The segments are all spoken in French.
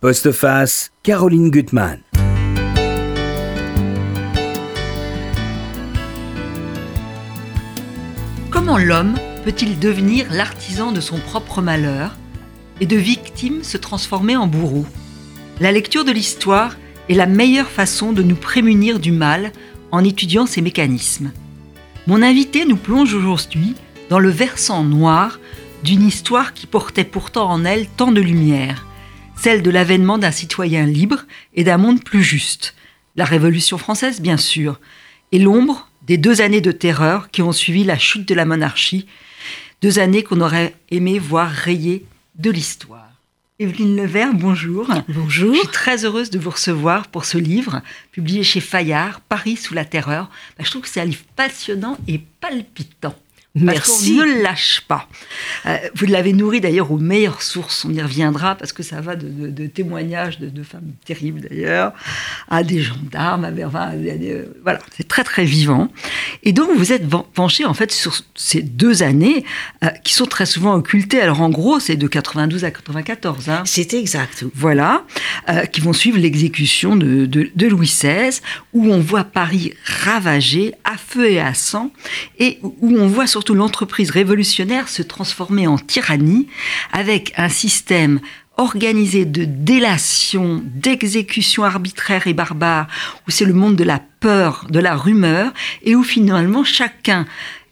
Postface, Caroline Gutmann. Comment l'homme peut-il devenir l'artisan de son propre malheur et de victime se transformer en bourreau? La lecture de l'histoire est la meilleure façon de nous prémunir du mal en étudiant ces mécanismes. Mon invité nous plonge aujourd'hui dans le versant noir d'une histoire qui portait pourtant en elle tant de lumière, celle de l'avènement d'un citoyen libre et d'un monde plus juste. La Révolution française, bien sûr, et l'ombre des deux années de terreur qui ont suivi la chute de la monarchie, deux années qu'on aurait aimé voir rayées de l'histoire. Evelyne Levert, bonjour. Bonjour. Je suis très heureuse de vous recevoir pour ce livre, publié chez Fayard, Paris sous la terreur. Bah, je trouve que c'est un livre passionnant et palpitant. Merci. Parce ne lâche pas. Euh, vous l'avez nourri d'ailleurs aux meilleures sources, on y reviendra, parce que ça va de, témoignages de, femmes terribles d'ailleurs, à des gendarmes, à, enfin, voilà, c'est très très vivant. Et donc vous êtes penché en fait sur ces deux années euh, qui sont très souvent occultées. Alors en gros, c'est de 92 à 94. Hein. C'est exact. Voilà, euh, qui vont suivre l'exécution de, de Louis XVI, où on voit Paris ravagé à feu et à sang, et où on voit surtout l'entreprise révolutionnaire se transformer en tyrannie avec un système organisé de délation, d'exécution arbitraire et barbare, où c'est le monde de la peur, de la rumeur, et où finalement chacun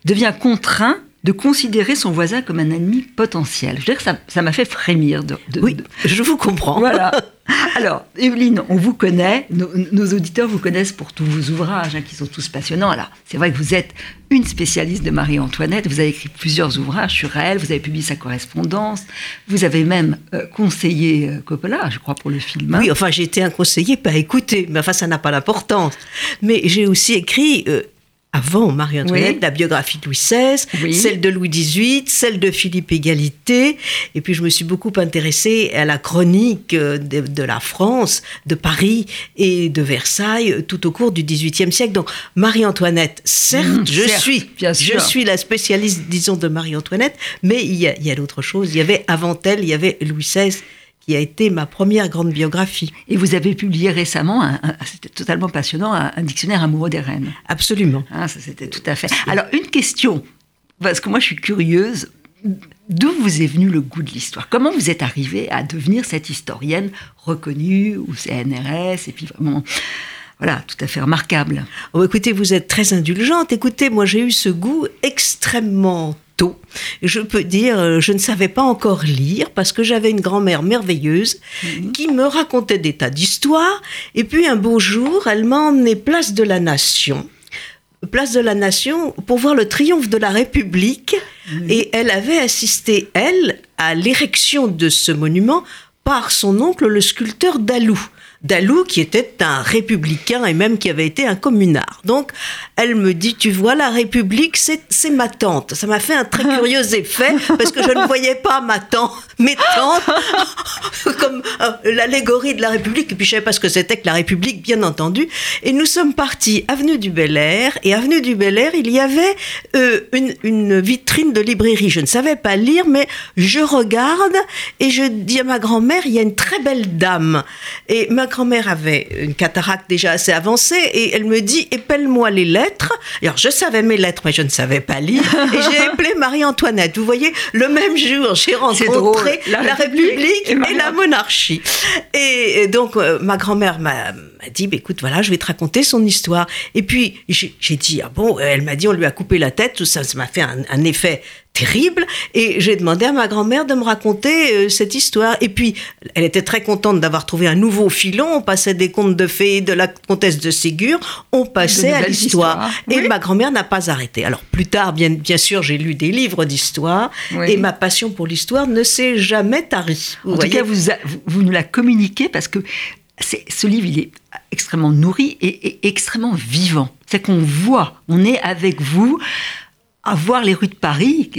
devient contraint de considérer son voisin comme un ennemi potentiel. Je veux dire que ça m'a fait frémir. De, oui, je vous comprends. Voilà. Alors, Evelyne, on vous connaît, nos, auditeurs vous connaissent pour tous vos ouvrages, hein, qui sont tous passionnants. Alors, c'est vrai que vous êtes une spécialiste de Marie-Antoinette, vous avez écrit plusieurs ouvrages sur elle, vous avez publié sa correspondance, vous avez même euh, conseillé euh, Coppola, je crois, pour le film. Hein. Oui, enfin, j'ai été un conseiller, pas écouter, mais enfin, ça n'a pas d'importance. Mais j'ai aussi écrit euh, avant Marie-Antoinette, la biographie de Louis XVI, celle de Louis XVIII, celle de Philippe Égalité. Et puis je me suis beaucoup intéressée à la chronique euh, de, la France, de Paris et de Versailles tout au cours du XVIIIe siècle. Donc Marie-Antoinette, certes, mmh, je, suis, je suis la spécialiste, disons, de Marie-Antoinette, mais il y a, il y a d'autres choses. Il y avait avant elle, il y avait Louis XVI qui a été ma première grande biographie. Et vous avez publié récemment, c'était totalement passionnant, un, dictionnaire amoureux des reines. Absolument. Ah, ça c'était tout à fait. Alors une question, parce que moi je suis curieuse, d'où vous est venu le goût de l'histoire? Comment vous êtes arrivée à devenir cette historienne reconnue au CNRS et puis vraiment voilà, tout à fait remarquable? Oh, écoutez, vous êtes très indulgente. Écoutez, moi j'ai eu ce goût extrêmement tôt. Je peux dire, euh, je ne savais pas encore lire parce que j'avais une grand-mère merveilleuse mhm. qui me racontait des tas d'histoires. Et puis un beau jour, elle m'a emmené place de la Nation. Place de la Nation pour voir le triomphe de la République. Et elle avait assisté, elle, à l'érection de ce monument par son oncle, le sculpteur Dalou. Dalou, qui était un républicain et même qui avait été un communard. Donc, elle me dit, tu vois, la République, c'est ma tante. Ça m'a fait un très curieux effet parce que je ne voyais pas ma tante, mes tantes, comme euh, l'allégorie de la République. Et puis, je savais pas ce que c'était que la République, bien entendu. Et nous sommes partis avenue du Bel Air. Et avenue du Bel Air, il y avait euh, une, une vitrine de librairie. Je ne savais pas lire, mais je regarde et je dis à ma grand-mère, il y a une très belle dame. Et ma grand-mère avait une cataracte déjà assez avancée et elle me dit épelle-moi les lettres. Alors je savais mes lettres, mais je ne savais pas lire. Et j'ai appelé Marie-Antoinette. Vous voyez, le même jour, j'ai rencontré la, République, et, la monarchie. Et, donc euh, ma grand-mère m'a dit, bah, écoute, voilà, je vais te raconter son histoire. Et puis j'ai dit, ah bon, elle m'a dit, on lui a coupé la tête, tout ça, ça m'a fait un effet terrible. Et j'ai demandé à ma grand-mère de me raconter euh, cette histoire. Et puis, elle était très contente d'avoir trouvé un nouveau filon. On passait des contes de fées de la comtesse de Ségur. On passait à l'histoire. Et ma grand-mère n'a pas arrêté. Alors, plus tard, bien, bien sûr, j'ai lu des livres d'histoire. Et ma passion pour l'histoire ne s'est jamais tarie. en tout cas, vous, vous, nous la communiquez parce que ce livre, il est extrêmement nourri et, et extrêmement vivant. C'est qu'on voit, on est avec vous à voir les rues de Paris,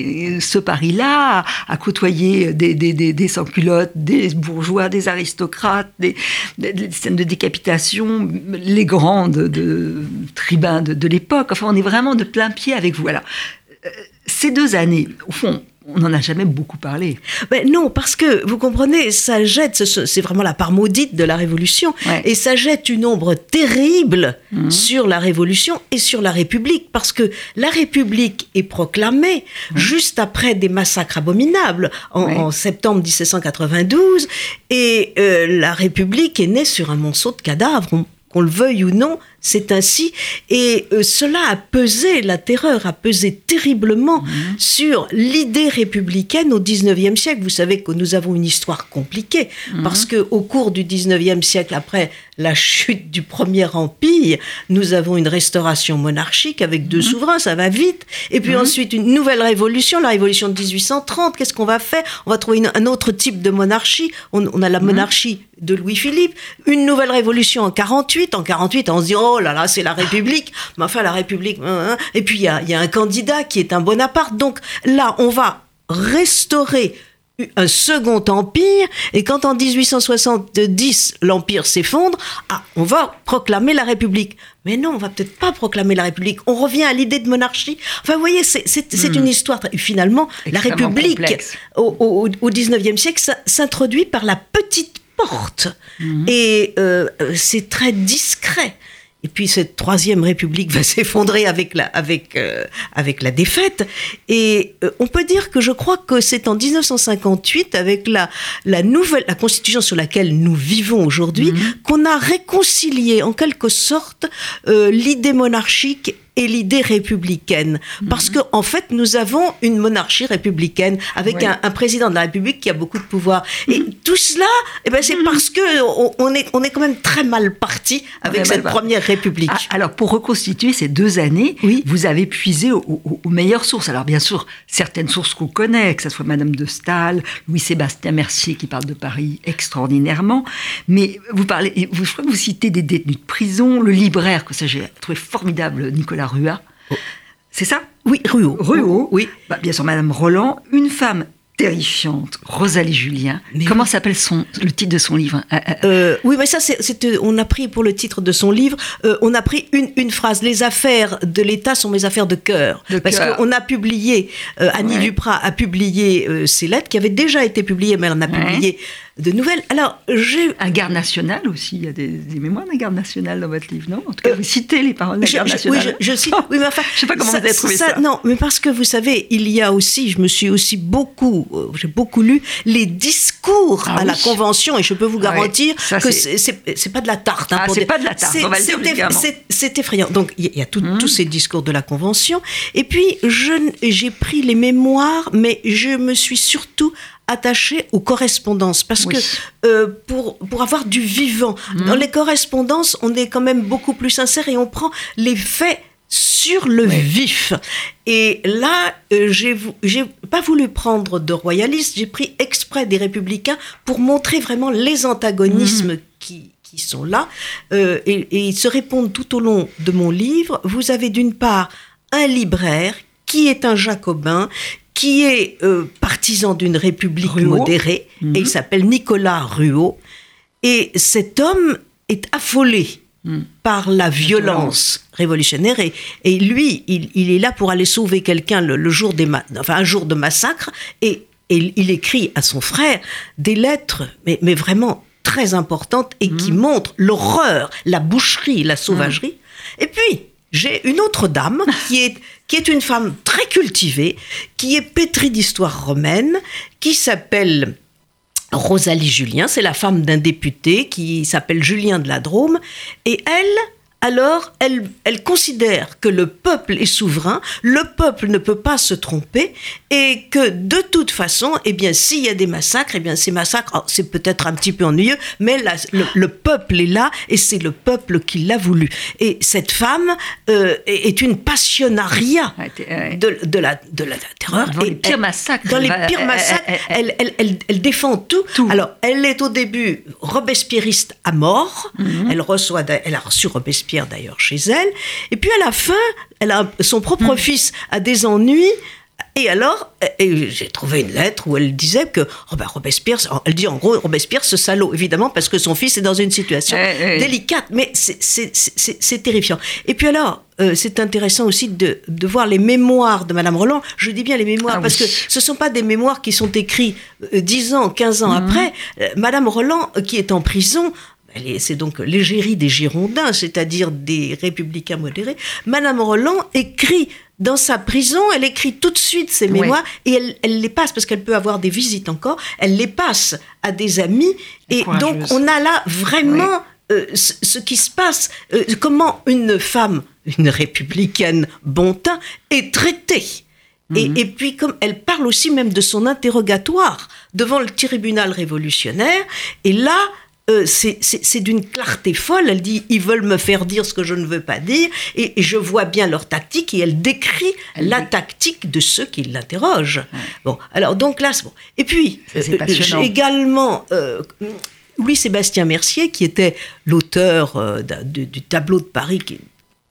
ce Paris-là, à côtoyer des, sans-culottes, des bourgeois, des aristocrates, des, scènes de décapitation, les grandes de, tribuns de, l'époque. Enfin, on est vraiment de plein pied avec vous. Alors, euh, ces deux années, au fond, on n'en a jamais beaucoup parlé. Ben non, parce que vous comprenez, ça jette, c'est vraiment la part maudite de la Révolution, et ça jette une ombre terrible mhm. sur la Révolution et sur la République, parce que la République est proclamée juste après des massacres abominables en, septembre 1792, et euh, la République est née sur un monceau de cadavres qu'on le veuille ou non, c'est ainsi. Et euh, cela a pesé, la terreur a pesé terriblement mhm. sur l'idée républicaine au 19e siècle. Vous savez que nous avons une histoire compliquée, mhm. parce que au cours du 19e siècle, après la chute du Premier Empire, nous avons une restauration monarchique avec deux mhm. souverains, ça va vite. Et puis ensuite, une nouvelle révolution, la révolution de 1830. Qu'est-ce qu'on va faire? On va trouver un autre type de monarchie. On, a la monarchie de Louis-Philippe. Une nouvelle révolution en 48. En 48, on se dit, oh là là, c'est la République. Mais enfin, la République. Hein, hein. Et puis, il y a, y a un candidat qui est un Bonaparte. Donc là, on va restaurer un second empire, et quand en 1870 l'empire s'effondre, ah, on va proclamer la République. Mais non, on va peut-être pas proclamer la République. On revient à l'idée de monarchie. Enfin, vous voyez, c'est hmm. une histoire. Finalement, la République au, au, 19e siècle s'introduit par la petite porte, hmm. et euh, c'est très discret. Et puis cette troisième république va s'effondrer avec la, avec, euh, avec la défaite. Et euh, on peut dire que je crois que c'est en 1958, avec la, la nouvelle, la constitution sur laquelle nous vivons aujourd'hui, mhm. qu'on a réconcilié en quelque sorte euh, l'idée monarchique et l'idée républicaine. Parce qu'en en fait, nous avons une monarchie républicaine avec un, président de la République qui a beaucoup de pouvoir. Et tout cela, eh ben, c'est parce que on, est, on est quand même très mal parti avec cette première République. Ah, alors, pour reconstituer ces deux années, vous avez puisé aux, meilleures sources. Alors, bien sûr, certaines sources qu'on connaît, que ce soit Madame de Staël, Louis-Sébastien Mercier qui parle de Paris extraordinairement, mais vous parlez, vous, je crois que vous citez des détenus de prison, le libraire, que ça j'ai trouvé formidable, Nicolas Rua. Oh. C'est ça? Oui, Ruot. Ruot, oui. Bah, bien sûr, Madame Roland, une femme terrifiante, Rosalie Julien. Comment s'appelle son le titre de son livre? Euh, euh, euh, Oui, mais ça, c'est, on a pris pour le titre de son livre, on a pris une, une phrase. Les affaires de l'État sont mes affaires de cœur. parce qu'on a publié, Annie Duprat a publié ses lettres qui avaient déjà été publiées, mais elle en a publié de nouvelles. Alors, j'ai... Un garde national aussi, il y a des, mémoires d'un garde national dans votre livre, non? En tout cas, vous citez les paroles d'un garde national. Oui, je, cite, oui, mais enfin... je sais pas comment vous avez trouvé ça, Non, mais parce que vous savez, il y a aussi, je me suis aussi beaucoup, euh, j'ai beaucoup lu les discours ah à la Convention, et je peux vous ah garantir que c'est pas de la tarte. Hein, ah, c'est pas de la tarte, on va le dire C'est effrayant. Donc, il y a, hum. tous ces discours de la Convention, et puis j'ai pris les mémoires, mais je me suis surtout attaché aux correspondances parce que euh, pour, pour avoir du vivant, mhm. dans les correspondances, on est quand même beaucoup plus sincère et on prend les faits sur le vif. Et là, euh, j'ai pas voulu prendre de royalistes, j'ai pris exprès des républicains pour montrer vraiment les antagonismes mhm. qui, qui sont là. Euh, et, et ils se répondent tout au long de mon livre. Vous avez d'une part un libraire qui est un jacobin, qui est euh, partisan d'une république modérée, et il mhm. s'appelle Nicolas Ruot. Et cet homme est affolé mhm. par la violence révolutionnaire et, et lui, il, est là pour aller sauver quelqu'un le, jour des enfin un jour de massacre et, il écrit à son frère des lettres, mais, mais vraiment très importantes et qui mhm. montrent l'horreur, la boucherie, la sauvagerie. Et puis, j'ai une autre dame qui est, qui est une femme très cultivée, qui est pétrie d'histoire romaine, qui s'appelle Rosalie Julien. C'est la femme d'un député qui s'appelle Julien de la Drôme. Et elle, alors elle, elle considère que le peuple est souverain, le peuple ne peut pas se tromper et que de toute façon, eh bien, s'il y a des massacres, eh bien, ces massacres, oh, c'est peut-être un petit peu ennuyeux, mais le, peuple est là et c'est le peuple qui l'a voulu. Et cette femme euh, est une passionnariat de, de, la, de la terreur. Dans les pires massacres. Dans les pires massacres, elle, elle, elle, défend tout. Alors, elle est au début robespierriste à mort. Mhm. Elle reçoit, elle a reçu Robespierre D'ailleurs chez elle. Et puis à la fin, elle a, son propre hmm. fils a des ennuis Et alors, j'ai trouvé une lettre où elle disait que oh ben, Robespierre, elle dit en gros Robespierre ce salaud, évidemment parce que son fils est dans une situation délicate, mais c'est terrifiant. Et puis alors, euh, c'est intéressant aussi de, de, voir les mémoires de Madame Roland. Je dis bien les mémoires ah parce que ce ne sont pas des mémoires qui sont écrits euh, dix ans, 15 ans mhm. après. Euh, Madame Roland, qui est en prison, c'est donc l'égérie des Girondins, c'est-à-dire des républicains modérés. Madame Roland écrit dans sa prison, elle écrit tout de suite ses mémoires et elle, les passe, parce qu'elle peut avoir des visites encore, elle les passe à des amis. Et donc, on a là vraiment euh, ce, qui se passe, euh, comment une femme, une républicaine bon teint, est traitée. et, mhm. et, puis, comme elle parle aussi même de son interrogatoire devant le tribunal révolutionnaire, et là, euh, c'est d'une clarté folle. Elle dit ils veulent me faire dire ce que je ne veux pas dire, et, je vois bien leur tactique, et elle décrit la tactique de ceux qui l'interrogent. Bon, alors donc là, c'est bon. Et puis, euh, j'ai également euh, Louis-Sébastien Mercier, qui était l'auteur du, tableau de Paris, qui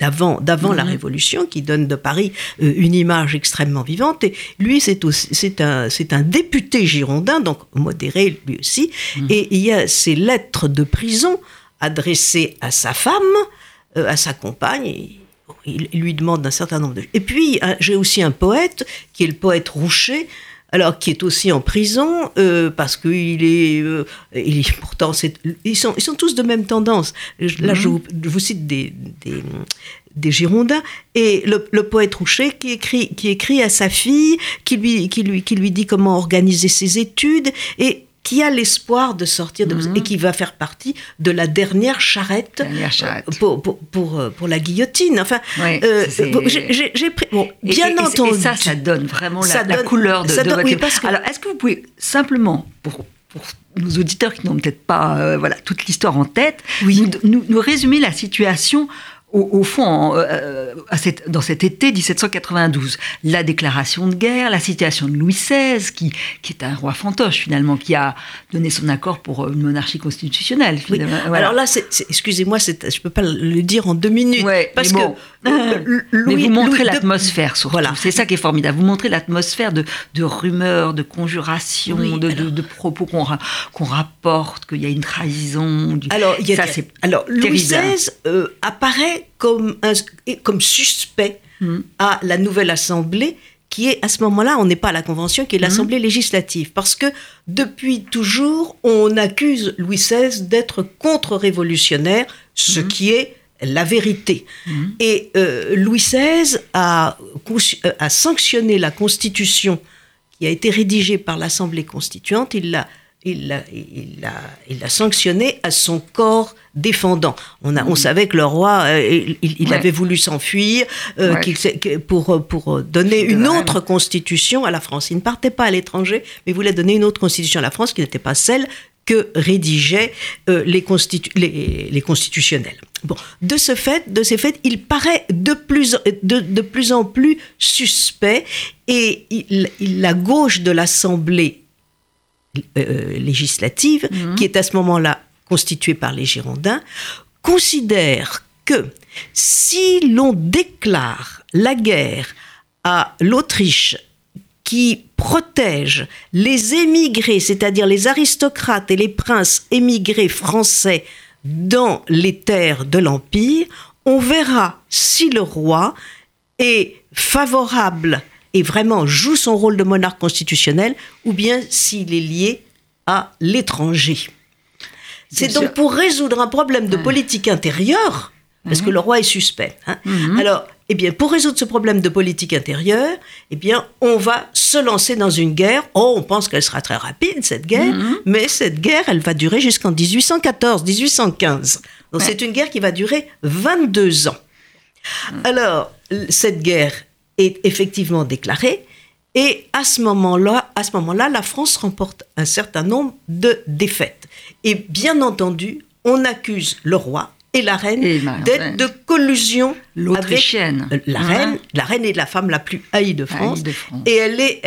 d'avant d'avant la mhm. Révolution, qui donne de Paris euh, une image extrêmement vivante. Et lui, c'est c'est un c'est un député girondin, donc modéré lui aussi. Mhm. Et il y a ces lettres de prison adressées à sa femme, euh, à sa compagne. il, lui demande un certain nombre de. Et puis j'ai aussi un poète qui est le poète Roucher alors qui est aussi en prison euh, parce qu'il est, il est pourtant ils sont ils sont tous de même tendance. Là, je, mhm. vous, cite des, des, Girondins et le, poète Roucher qui écrit qui écrit à sa fille qui lui qui lui qui lui dit comment organiser ses études et qui a l'espoir de sortir de, mhm. et qui va faire partie de la dernière charrette, Pour, pour, pour, euh, pour, la guillotine. Enfin, euh, j'ai pris. Bon, bien entendu. Et ça, ça donne vraiment la, la couleur de, de votre Alors, est-ce que vous pouvez simplement, pour, pour nos auditeurs qui n'ont peut-être pas euh, voilà, toute l'histoire en tête, oui. nous, nous, résumer la situation au, fond, euh, euh, dans cet été 1792, la déclaration de guerre, la situation de Louis XVI, qui, qui est un roi fantoche finalement, qui a donné son accord pour une monarchie constitutionnelle. Alors là, excusez-moi, je ne peux pas le dire en deux minutes. parce que mais vous montrez l'atmosphère surtout. Voilà. C'est ça qui est formidable. Vous montrez l'atmosphère de, de, rumeurs, de conjurations, de, de, propos qu'on rapporte, qu'il y a une trahison. Alors, il y a ça, alors Louis XVI euh, apparaît comme, un, comme suspect hmm. à la nouvelle Assemblée qui est à ce moment-là, on n'est pas à la Convention, qui est l'Assemblée hmm. législative. Parce que depuis toujours, on accuse Louis XVI d'être contre-révolutionnaire, ce hmm. qui est la vérité. Et euh, Louis XVI a, euh, a, sanctionné la Constitution qui a été rédigée par l'Assemblée constituante. Il l'a il l'a il a, sanctionné à son corps défendant. On, a, on mhm. savait que le roi, euh, il, avait voulu s'enfuir pour, pour donner une autre constitution à la France. Il ne partait pas à l'étranger, mais voulait donner une autre constitution à la France qui n'était pas celle que rédigeaient les, les, les constitutionnels. Bon, de ce fait, de ces faits, il paraît de plus, de, de plus en plus suspect et la gauche de l'Assemblée euh, législative, mhm. qui est à ce moment-là constituée par les Girondins, considère que si l'on déclare la guerre à l'Autriche qui protège les émigrés, c'est-à-dire les aristocrates et les princes émigrés français dans les terres de l'Empire, on verra si le roi est favorable et vraiment joue son rôle de monarque constitutionnel ou bien s'il est lié à l'étranger. C'est donc pour résoudre un problème de politique intérieure, parce que mhm. le roi est suspect. Hein. Mhm. Alors, eh bien, pour résoudre ce problème de politique intérieure, eh bien, on va se lancer dans une guerre. Oh, on pense qu'elle sera très rapide, cette guerre, mhm. mais cette guerre, elle va durer jusqu'en 1814, 1815. Donc, c'est une guerre qui va durer 22 ans. Alors, cette guerre est effectivement déclarée, et à ce moment-là, la France remporte un certain nombre de défaites. Et bien entendu, on accuse le roi et la reine d'être de collusion L'Autrichienne. la reine. La reine est la femme la plus haïe de France. Haïe de France. Et elle est,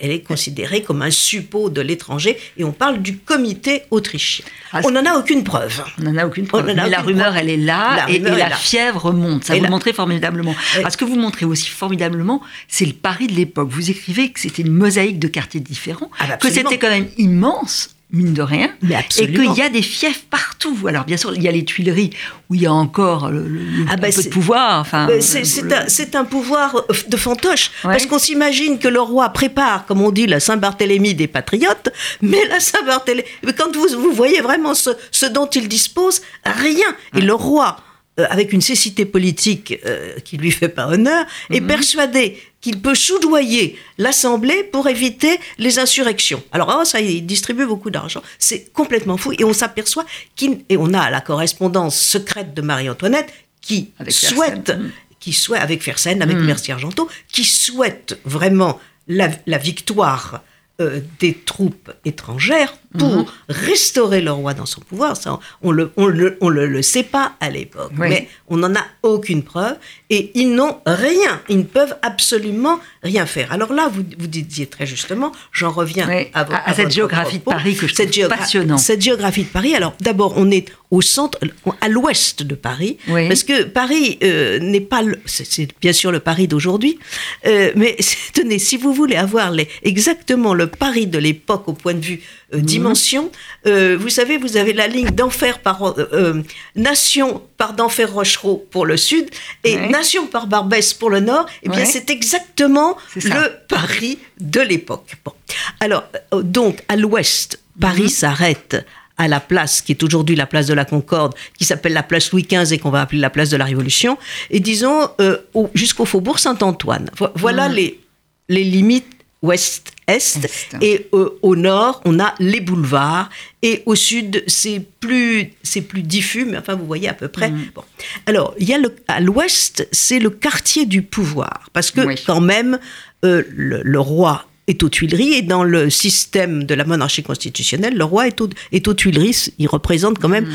elle, est considérée comme un suppôt de l'étranger. Et on parle du comité autrichien. Ah, on n'en a aucune preuve. On n'en a aucune preuve. Mais la aucune rumeur, preuve. elle est là, La et, rumeur et est la là. fièvre monte. Ça Et vous la- montrez formidablement. Ah, ce que vous montrez aussi formidablement, c'est le Paris de l'époque. Vous écrivez que c'était une mosaïque de quartiers différents, Ah bah que c'était quand même immense, mine de rien, Mais et qu'il y a des fiefs partout. Alors bien sûr, il y a les Tuileries où il y a encore le, le- Ah un bah peu de pouvoir. Enfin, Euh, C'est le- un, pouvoir euh, de fantoche. Ouais. Parce qu'on s'imagine que le roi prépare, comme on dit, la Saint-Barthélemy des patriotes, mais la Saint-Barthélemy. Quand vous, vous voyez vraiment ce, ce dont il dispose, rien. Et le roi, euh, avec une cécité politique euh, qui lui fait pas honneur, est Mhm. persuadé qu'il peut soudoyer l'Assemblée pour éviter les insurrections. Alors, oh, ça, il distribue beaucoup d'argent. C'est complètement fou. Et on s'aperçoit qu'il. Et on a la correspondance secrète de Marie-Antoinette qui Avec souhaite Fersen. qui souhaite, avec Fersen, avec Mm. Mercier Argenteau, qui souhaite vraiment la, la victoire euh, des troupes étrangères pour Mhm. restaurer le roi dans son pouvoir. Ça, on le, on le, on le, le sait pas à l'époque, Oui. mais on n'en a aucune preuve et ils n'ont rien. Ils ne peuvent absolument rien faire. Alors là, vous, vous disiez très justement, j'en reviens Oui, à, à- à cette géographie de Paris que je cette trouve passionnante. Cette géographie de Paris. Alors d'abord, on est au centre, à l'ouest de Paris, Oui. parce que Paris euh, n'est pas, c'est c'est bien sûr le Paris d'aujourd'hui, euh, mais tenez, si vous voulez avoir les, exactement le Paris de l'époque au point de vue euh, Mhm. dimension, euh, vous savez, vous avez la ligne d'enfer par euh, Nation par d'enfer Rochereau pour le sud et Ouais. Nation par Barbès pour le nord. Eh bien, Ouais. c'est exactement le Paris de l'époque. Bon. Alors, donc, à l'ouest, Paris Mhm. s'arrête à la place qui est aujourd'hui la place de la Concorde, qui s'appelle la place Louis XV et qu'on va appeler la place de la Révolution, et disons euh, au- jusqu'au faubourg Saint-Antoine. Vo- Voilà Mhm. les, les limites ouest-est. Est. Et euh, au nord, on a les boulevards. Et au sud, c'est plus, c'est plus diffus, mais enfin, vous voyez à peu près. Mhm. Bon. Alors, il y a le, à l'ouest, c'est le quartier du pouvoir. Parce que, Oui. quand même, euh, le, le roi est aux Tuileries et dans le système de la monarchie constitutionnelle, le roi est, au- est aux Tuileries. Il représente quand même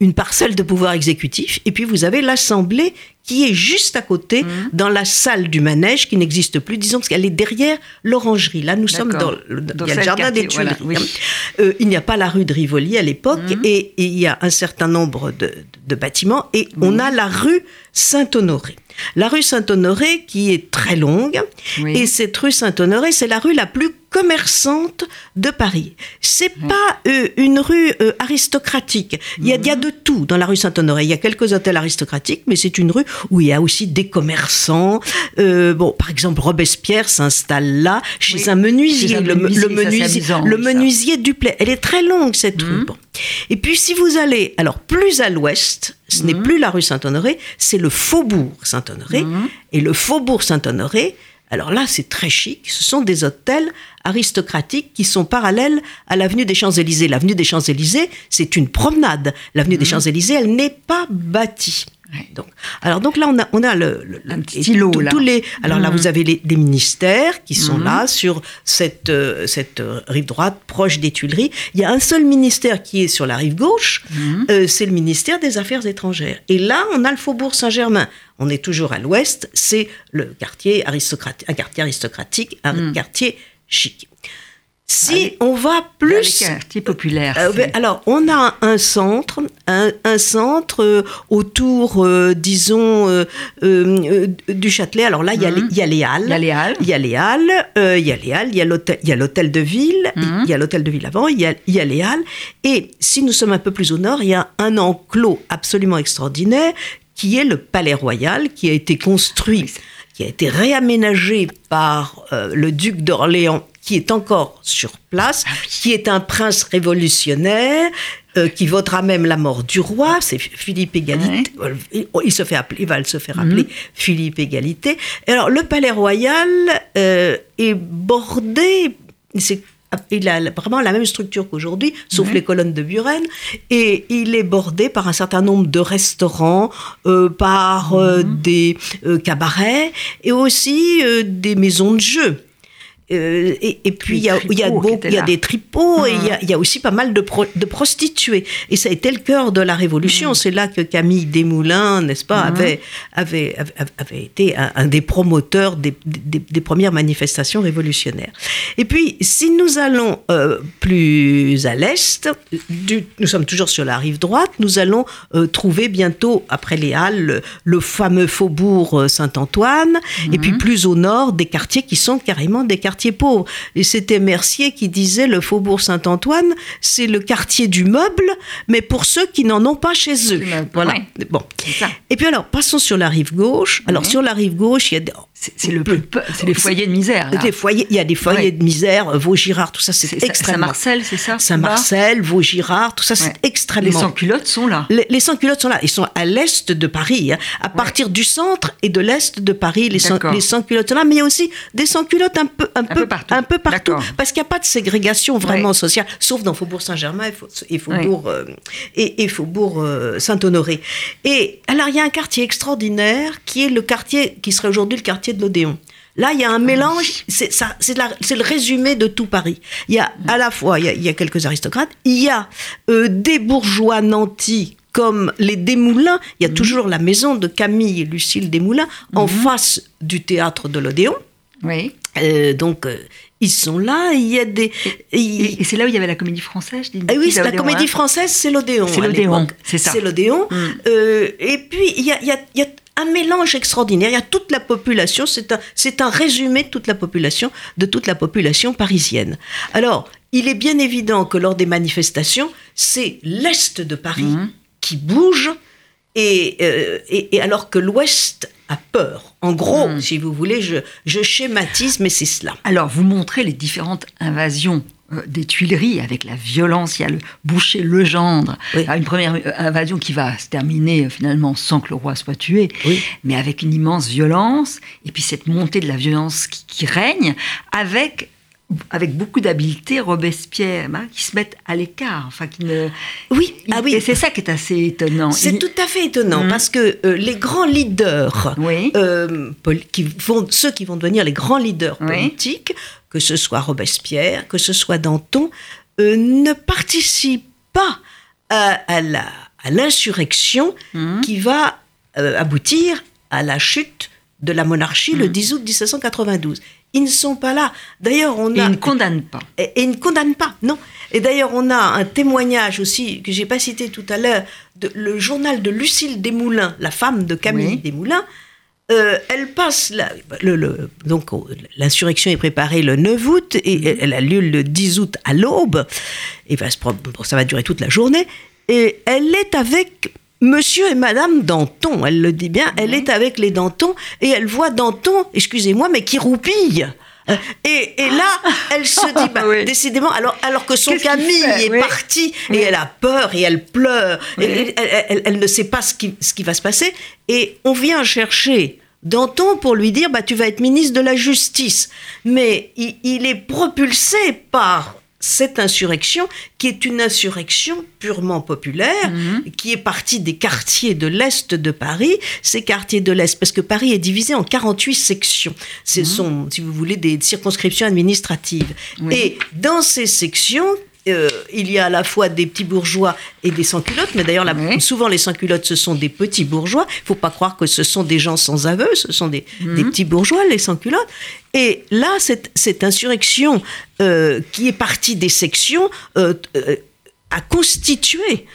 une parcelle de pouvoir exécutif. Et puis vous avez l'Assemblée qui est juste à côté, Mhm. dans la salle du manège qui n'existe plus. Disons qu'elle est derrière l'orangerie. Là, nous sommes dans, le, Dans il y a le ce jardin des voilà, Tuileries. oui. Euh, il n'y a pas la rue de Rivoli à l'époque Mhm. et, et il y a un certain nombre de, de bâtiments et on a la rue Saint-Honoré. La rue Saint-Honoré qui est très longue Oui. et cette rue Saint-Honoré c'est la rue la plus commerçante de Paris. C'est pas euh, une rue euh, aristocratique. Il y, a, il y a de tout dans la rue Saint-Honoré. Il y a quelques hôtels aristocratiques, mais c'est une rue où il y a aussi des commerçants. Euh, bon, par exemple, Robespierre s'installe là chez Oui, un menuisier, chez un le, menuisier, le amusant, le menuisier Duplay. Elle est très longue cette rue. Bon. Et puis si vous allez alors plus à l'ouest, ce n'est plus la rue Saint-Honoré, c'est le faubourg Saint-Honoré. Et le faubourg Saint-Honoré, alors là c'est très chic, ce sont des hôtels aristocratiques qui sont parallèles à l'avenue des Champs-Élysées. L'avenue des Champs-Élysées, c'est une promenade. L'avenue des Champs-Élysées, elle n'est pas bâtie. Donc, alors donc là on a on a le, le- Un petit là. tous les alors là Mhm. vous avez les, les ministères qui sont Mhm. là sur cette euh, cette euh, rive droite proche des Tuileries. Il y a un seul ministère qui est sur la rive gauche, Mhm. euh, c'est le ministère des Affaires étrangères. Et là on a le faubourg Saint-Germain. On est toujours à l'ouest, c'est le quartier aristocratique, un quartier aristocratique, un quartier chic. Si on va plus populaires. euh, c'est- alors, on a un centre, un, un centre euh, autour, euh, disons, euh, euh, euh, du Châtelet. Alors là, il y, a les- Mhm. il y a les halles. Il y a les halles. Il y a les halles, euh, il y a les halles, il y a l'hôtel, de ville, Mhm. il y a l'hôtel de ville avant, il y, a, il y a les halles. Et si nous sommes un peu plus au nord, il y a un enclos absolument extraordinaire qui est le Palais Royal, qui a été construit, qui a été réaménagé par euh, le duc d'Orléans, qui est encore sur place, Ah qui est un prince révolutionnaire, euh, qui votera même la mort du roi, c'est Philippe Égalité. Il, il se fait appeler, il va se faire appeler Philippe Égalité. Alors, le palais royal euh, est bordé, c'est il a vraiment la même structure qu'aujourd'hui, sauf les colonnes de Buren, et il est bordé par un certain nombre de restaurants, euh, par euh, des euh, cabarets, et aussi euh, des maisons de jeux. Euh, et, et, puis, il y a, y, beau- y des tripots et il y a- y, a aussi pas mal de, pro- de prostituées. Et ça a été le cœur de la Révolution. C'est là que Camille Desmoulins, n'est-ce pas, Mhm. avait, avait, avait, été un, un des promoteurs des, des- des premières manifestations révolutionnaires. Et puis, si nous allons euh, plus à l'est, du- nous sommes toujours sur la rive droite, nous allons euh, trouver bientôt, après les Halles, le, le fameux faubourg Saint-Antoine, et puis plus au nord, des quartiers qui sont carrément des quartiers pauvres. Et c'était Mercier qui disait le faubourg Saint-Antoine, c'est le quartier du meuble, mais pour ceux qui n'en ont pas chez eux. Voilà. ouais. Bon. Ça. Et puis alors, passons sur la rive gauche. Alors, Ouais. sur la rive gauche, il y a des, C'est le plus peu- c'est les foyers de misère. Là. des foyers, il y a des foyers Ouais. de misère, Vaugirard, tout ça, c'est extrêmement. Saint-Marcel, c'est ça Saint-Marcel, Vaugirard, tout ça, Ouais. c'est extrêmement. Les sans-culottes sont là. Les, les sans-culottes sont là. Ils sont à l'est de Paris. hein. À partir du centre et de l'est de Paris, les, sans-culottes sont là. Mais il y a aussi des sans-culottes un peu, un, peu partout. un peu partout. Parce qu'il n'y a pas de ségrégation vraiment sociale, sauf dans Faubourg Saint-Germain et Faubourg, euh, et, et Faubourg euh, Saint-Honoré. Et alors, il y a un quartier extraordinaire qui est le quartier, qui serait aujourd'hui le quartier de l'Odéon. Là, il y a un mélange, c'est ça, le résumé de tout Paris. Il y a à la fois, il y a, il y a quelques aristocrates, il y a euh, des bourgeois nantis comme les Desmoulins. Il y a toujours la maison de Camille et Lucille Desmoulins en face du théâtre de l'Odéon. Oui. Euh, donc, euh, ils sont là. Il y a des. Et, c'est là où il y avait la comédie française, je dis ah oui, la comédie hein française, c'est l'Odéon. C'est l'Odéon, c'est ça. C'est l'Odéon. Mm. Euh, et puis, il y a, il y a- il y a un mélange extraordinaire. Il y a toute la population. C'est un, c'est un résumé de toute la population, de toute la population parisienne. Alors, il est bien évident que lors des manifestations, c'est l'Est de Paris Mhm. qui bouge. Et, euh, et, et alors que l'Ouest a peur. En gros, Mm. si vous voulez, je, je schématise, mais c'est cela. Alors, vous montrez les différentes invasions des Tuileries avec la violence. Il y a le boucher Legendre, Oui. Ah, une première euh, invasion qui va se terminer euh, finalement sans que le roi soit tué, Oui. mais avec une immense violence. Et puis cette montée de la violence qui, qui règne avec avec beaucoup d'habileté, Robespierre, hein, qui se mettent à l'écart, enfin qui ne. Oui, ah oui. Et c'est ça qui est assez étonnant. C'est Il- tout à fait étonnant Mhm. parce que euh, les grands leaders, Oui. euh, pol- qui vont, ceux qui vont devenir les grands leaders Oui. politiques, que ce soit Robespierre, que ce soit Danton, euh, ne participent pas à, à l'insurrection Mhm. qui va aboutir à la chute de la monarchie le 10 août 1792. Ils ne sont pas là. D'ailleurs, on Et a il ne condamne pas. et, et il ne condamne pas, non. Et d'ailleurs, on a un témoignage aussi que j'ai pas cité tout à l'heure, de- le journal de Lucille Desmoulins, la femme de Camille Oui. Desmoulins. Euh, elle passe la- le, le- donc oh, l'insurrection est préparée le 9 août et Mhm. elle a lieu le 10 août à l'aube et ça va durer toute la journée et elle est avec Monsieur et Madame Danton, elle le dit bien, elle est avec les Danton et elle voit Danton, excusez-moi, mais qui roupille. Euh, Et, et là, elle se dit, bah, Oui. décidément, alors, alors que son qu'il Camille est Oui. parti Oui. et elle a peur et elle pleure, et elle, elle- elle ne sait pas ce qui, ce qui va se passer, et on vient chercher Danton pour lui dire, bah, tu vas être ministre de la Justice. Mais il, il est propulsé par cette insurrection qui est une insurrection purement populaire, Mhm. qui est partie des quartiers de l'Est de Paris, ces quartiers de l'Est, parce que Paris est divisé en 48 sections. Ce sont, si vous voulez, des circonscriptions administratives. Oui. Et dans ces sections, euh, il y a à la fois des petits bourgeois et des sans-culottes, mais d'ailleurs, Oui. souvent les sans-culottes, ce sont des petits bourgeois. Il faut pas croire que ce sont des gens sans aveu, ce sont des, Mhm. des petits bourgeois, les sans-culottes. Et là, cette, cette insurrection euh, qui est partie des sections euh, a constitué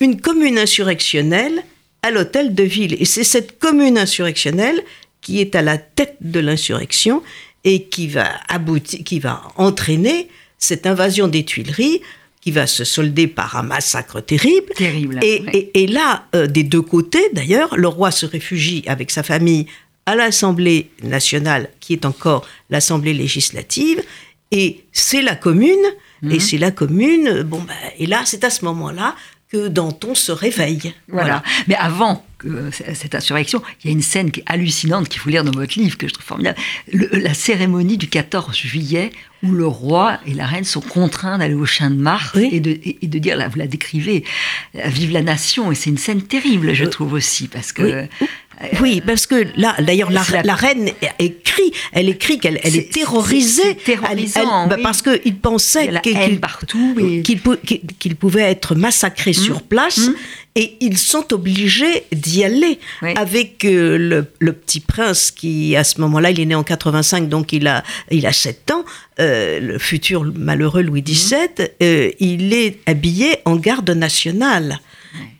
une commune insurrectionnelle à l'hôtel de ville. Et c'est cette commune insurrectionnelle qui est à la tête de l'insurrection et qui va aboutir, qui va entraîner cette invasion des Tuileries qui va se solder par un massacre terrible. Terrible. Et, ouais. et- et là, euh, des deux côtés, d'ailleurs, le roi se réfugie avec sa famille à l'Assemblée nationale, qui est encore l'Assemblée législative, et c'est la commune, Mhm. et c'est la commune, bon, bah, et là, c'est à ce moment-là que Danton se réveille. Voilà. Mais avant que c- cette insurrection, il y a une scène qui est hallucinante qu'il faut lire dans votre livre, que je trouve formidable. Le- la cérémonie du 14 juillet, où le roi et la reine sont contraints d'aller au Champ de Mars Oui. et, de, et- et de dire, là, vous la décrivez, euh, vive la nation. Et c'est une scène terrible, je Oui. trouve aussi, parce que Oui, parce que là, d'ailleurs, la, la, reine écrit, elle écrit qu'elle elle est, terrorisée. Terrorisant, Parce qu'il pensait qu'il pouvait être massacré mmh. sur place. Mmh. Et ils sont obligés d'y aller avec euh, le, le, petit prince qui, à ce moment-là, il est né en 85, donc il a, il a 7 ans, euh, le futur malheureux Louis XVII, mmh. euh, il est habillé en garde nationale.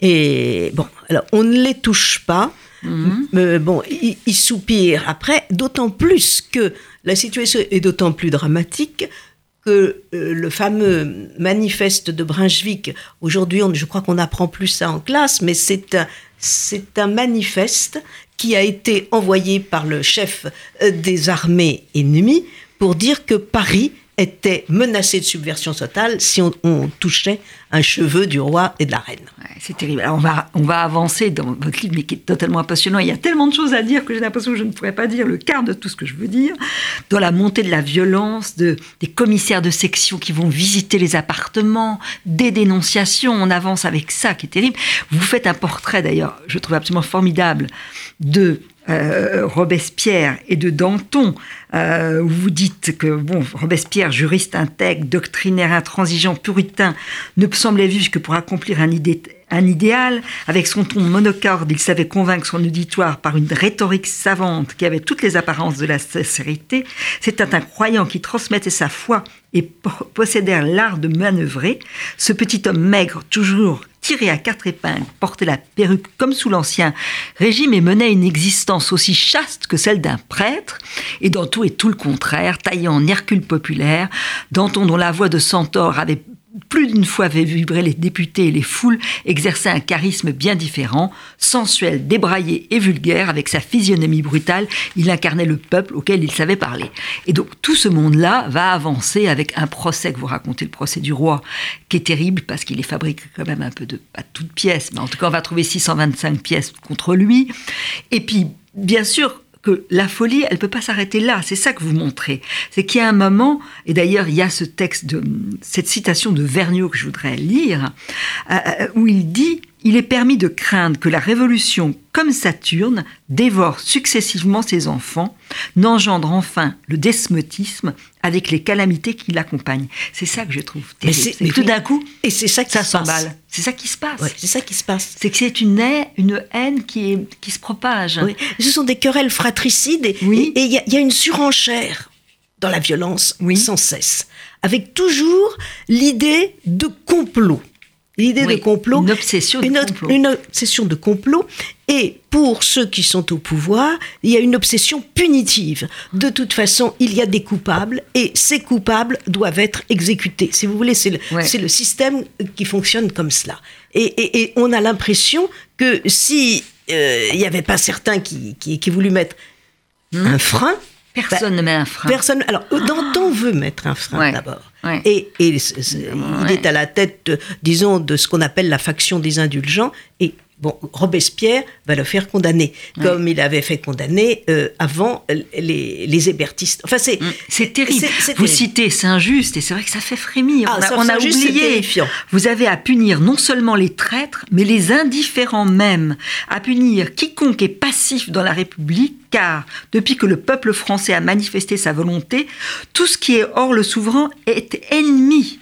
Et bon, alors on ne les touche pas. Mhm. bon, il, soupire après, d'autant plus que la situation est d'autant plus dramatique que euh, le fameux manifeste de Brunswick, aujourd'hui, je crois qu'on n'apprend plus ça en classe, mais c'est un, c'est un manifeste qui a été envoyé par le chef euh, des armées ennemies pour dire que Paris était menacé de subversion totale si on, touchait un cheveu du roi et de la reine. c'est terrible. Alors on va, on va avancer dans votre livre, mais qui est totalement passionnant. Il y a tellement de choses à dire que j'ai l'impression que je ne pourrais pas dire le quart de tout ce que je veux dire. Dans la montée de la violence, de, des commissaires de section qui vont visiter les appartements, des dénonciations, on avance avec ça qui est terrible. Vous faites un portrait d'ailleurs, je trouve absolument formidable, de euh, Robespierre et de Danton, euh, vous dites que bon, Robespierre, juriste intègre, doctrinaire, intransigeant, puritain, ne semblait vivre que pour accomplir un, un idéal. Avec son ton monocorde, il savait convaincre son auditoire par une rhétorique savante qui avait toutes les apparences de la sincérité. C'était un croyant qui transmettait sa foi et possédait l'art de manœuvrer. Ce petit homme maigre, toujours tiré à quatre épingles, portait la perruque comme sous l'Ancien Régime et menait une existence aussi chaste que celle d'un prêtre, et dans tout et tout le contraire, taillé en Hercule populaire, Danton dont la voix de centaure avait plus d'une fois fait vibrer les députés et les foules, exerçait un charisme bien différent, sensuel, débraillé et vulgaire, avec sa physionomie brutale, il incarnait le peuple auquel il savait parler. Et donc tout ce monde-là va avancer avec un procès que vous racontez, le procès du roi, qui est terrible parce qu'il est fabriqué quand même un peu de, pas toutes pièces, mais en tout cas on va trouver 625 pièces contre lui. Et puis, bien sûr, que la folie, elle peut pas s'arrêter là. C'est ça que vous montrez. C'est qu'il y a un moment, et d'ailleurs il y a ce texte de cette citation de Vergniaud que je voudrais lire, euh, euh, où il dit il est permis de craindre que la révolution, comme Saturne, dévore successivement ses enfants, n'engendre enfin le despotisme avec les calamités qui l'accompagnent. C'est ça que je trouve terrible. Mais, tout d'un coup, et c'est ça qui ça s'emballe. C'est ça qui se passe. c'est ça qui se passe. C'est que c'est une haine, une haine qui, est, qui se propage. Ce sont des querelles fratricides et il y, y, a une surenchère dans la violence sans cesse, avec toujours l'idée de complot. L'idée de complot. Une obsession de complot. Une obsession de complot. Et pour ceux qui sont au pouvoir, il y a une obsession punitive. De toute façon, il y a des coupables et ces coupables doivent être exécutés. Si vous voulez, c'est le, le, système qui fonctionne comme cela. Et, et, on a l'impression que si euh, il n'y avait pas certains qui, qui, mettre hmm. un frein, Personne bah, ne met un frein. Personne. Alors, Danton veut mettre un frein d'abord. Et, et il est à la tête, disons, de ce qu'on appelle la faction des indulgents. Et Bon, Robespierre va le faire condamner, comme il avait fait condamner euh, avant les, les hébertistes. Enfin, c'est mm. c'est terrible. Vous citez, c'est injuste, et c'est vrai que ça fait frémir. Ah, on a, oublié. Vous avez à punir non seulement les traîtres, mais les indifférents même, à punir quiconque est passif dans la République, car depuis que le peuple français a manifesté sa volonté, tout ce qui est hors le souverain est ennemi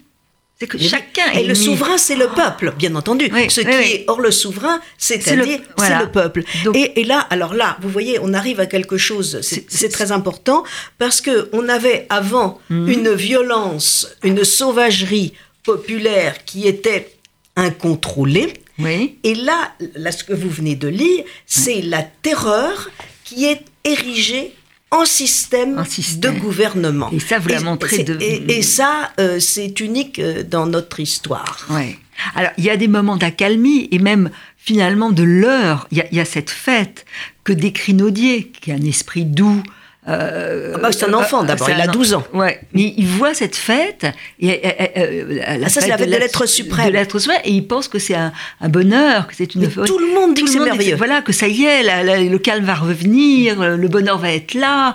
c'est que chacun Et le souverain, c'est le peuple, bien entendu. Ce qui est hors le souverain, c'est-à-dire, c'est le, peuple. et, là, alors là, vous voyez, on arrive à quelque chose, c'est très important, parce que on avait avant mhm. une violence, une sauvagerie populaire qui était incontrôlée. Et là, là, ce que vous venez de lire, c'est la terreur qui est érigée en système, de gouvernement. Et ça, vous l'avez montré. De... Et, ça, euh, c'est unique euh, dans notre histoire. Ouais. Alors, il y a des moments d'accalmie et même finalement de l'heure. Il y, a cette fête que décrit Naudier, qui a un esprit doux, euh, ah bah, c'est un enfant euh, d'abord, il a 12 ans. Ouais, mais il voit cette fête, et, euh, la ah, ça c'est la fête de l'être suprême. De l'être suprême, et il pense que c'est un, bonheur, que c'est une. tout le monde dit que c'est merveilleux. voilà, que ça y est, le calme va revenir, le bonheur va être là.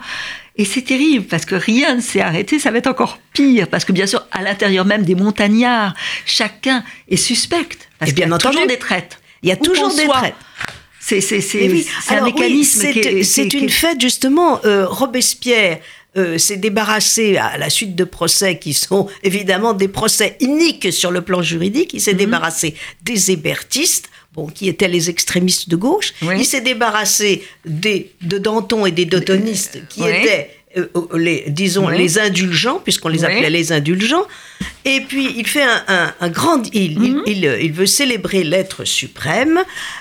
Et c'est terrible parce que rien ne s'est arrêté, ça va être encore pire parce que bien sûr, à l'intérieur même des montagnards, chacun est suspect. Parce et bien qu'il y a toujours des traites. Il y a toujours des traites. C'est c'est- c'est- oui. c'est un Alors oui, mécanisme c'est- est- est- une fête, justement. euh, Robespierre euh, s'est débarrassé, à la suite de procès qui sont évidemment des procès iniques sur le plan juridique, il s'est Mhm. débarrassé des hébertistes. Bon, qui étaient les extrémistes de gauche. Oui. Il s'est débarrassé des, de Danton et des Dotonistes, qui étaient, les, disons, Oui. les indulgents, puisqu'on les Oui. appelait les indulgents. Et puis, il fait un, un- un grand. Il, il- Mhm. il, euh, il veut célébrer l'être suprême.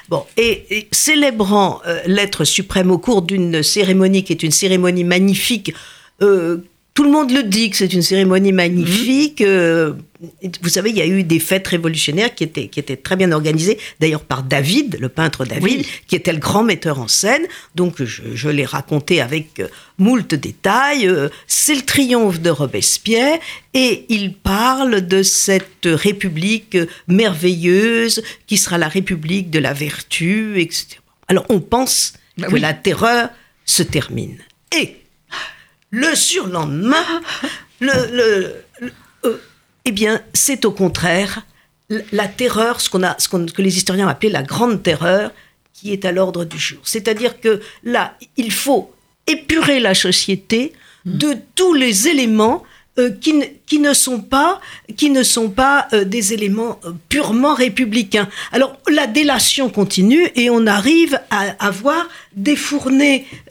Bon, et, et célébrant euh, l'être suprême au cours d'une cérémonie qui est une cérémonie magnifique. euh, tout le monde le dit que c'est une cérémonie magnifique. euh, vous savez, il y a eu des fêtes révolutionnaires qui étaient, qui étaient très bien organisées, d'ailleurs par David, le peintre David, Oui. qui était le grand metteur en scène. Donc, je, je l'ai raconté avec euh, moult détails. Euh, c'est le triomphe de Robespierre et il parle de cette république merveilleuse qui sera la république de la vertu, etc. Alors, on pense Bah que oui. la terreur se termine. Et le surlendemain, le, le- le- euh, eh bien, c'est au contraire la terreur, ce, qu'on a, ce que les historiens ont la grande terreur, qui est à l'ordre du jour. C'est-à-dire que là, il faut épurer la société de tous les éléments euh, qui, ne, sont pas, euh, des éléments purement républicains. Alors la délation continue et on arrive à avoir des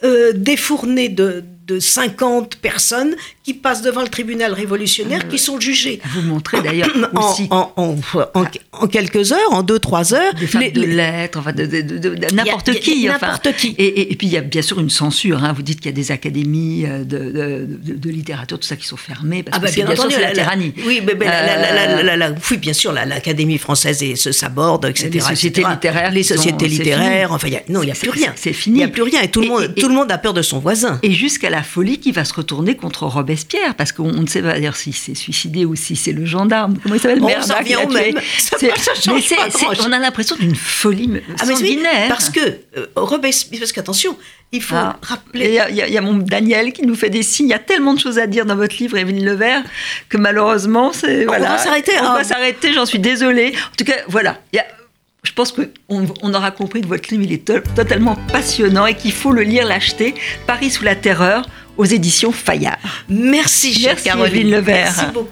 euh, des fournées de, de 50 personnes qui passent devant le tribunal révolutionnaire, qui sont jugées. Vous montrez d'ailleurs En, aussi en- en- en- en quelques heures, en deux, trois heures, des femmes les- de lettres, enfin de, de- de- de- de y a- n'importe y qui. enfin. n'importe qui. Et, et- et puis il y a bien sûr une censure. hein. Vous dites qu'il y a des académies euh, de, littérature, tout ça qui sont fermées parce Ah bah que c'est bien bien sûr entendu, c'est la la- tyrannie. Oui, mais, mais la- Euh, la- la- oui, bien sûr, la- l'Académie française et se saborde, etc. Les sociétés etc. littéraires les sociétés littéraires. Enfin, il y a- non, il n'y a plus rien. c'est fini. Il n'y a plus rien et tout le monde, et- tout le monde a peur de son voisin. Et jusqu'à la folie qui va se retourner contre Robespierre, parce qu'on on ne sait pas dire si c'est suicidé ou si c'est le gendarme. Comment il s'appelle? Bon, l'a tué. même. On a l'impression d'une folie Ah, mais oui, parce que euh, Robespierre, parce qu'attention, il faut Ah. Il rappeler. y, il y a- il y a mon Daniel qui nous fait des signes. Il y a tellement de choses à dire dans votre livre, Evelyne Levert, que malheureusement, c'est. On voilà. va s'arrêter, On hein. va s'arrêter, j'en suis désolée. En tout cas, voilà. Il y a- je pense qu'on on aura compris que votre livre, il est to- totalement passionnant et qu'il faut le lire, l'acheter. Paris sous la terreur, aux éditions Fayard. Merci, chère Caroline. Levert. Merci beaucoup.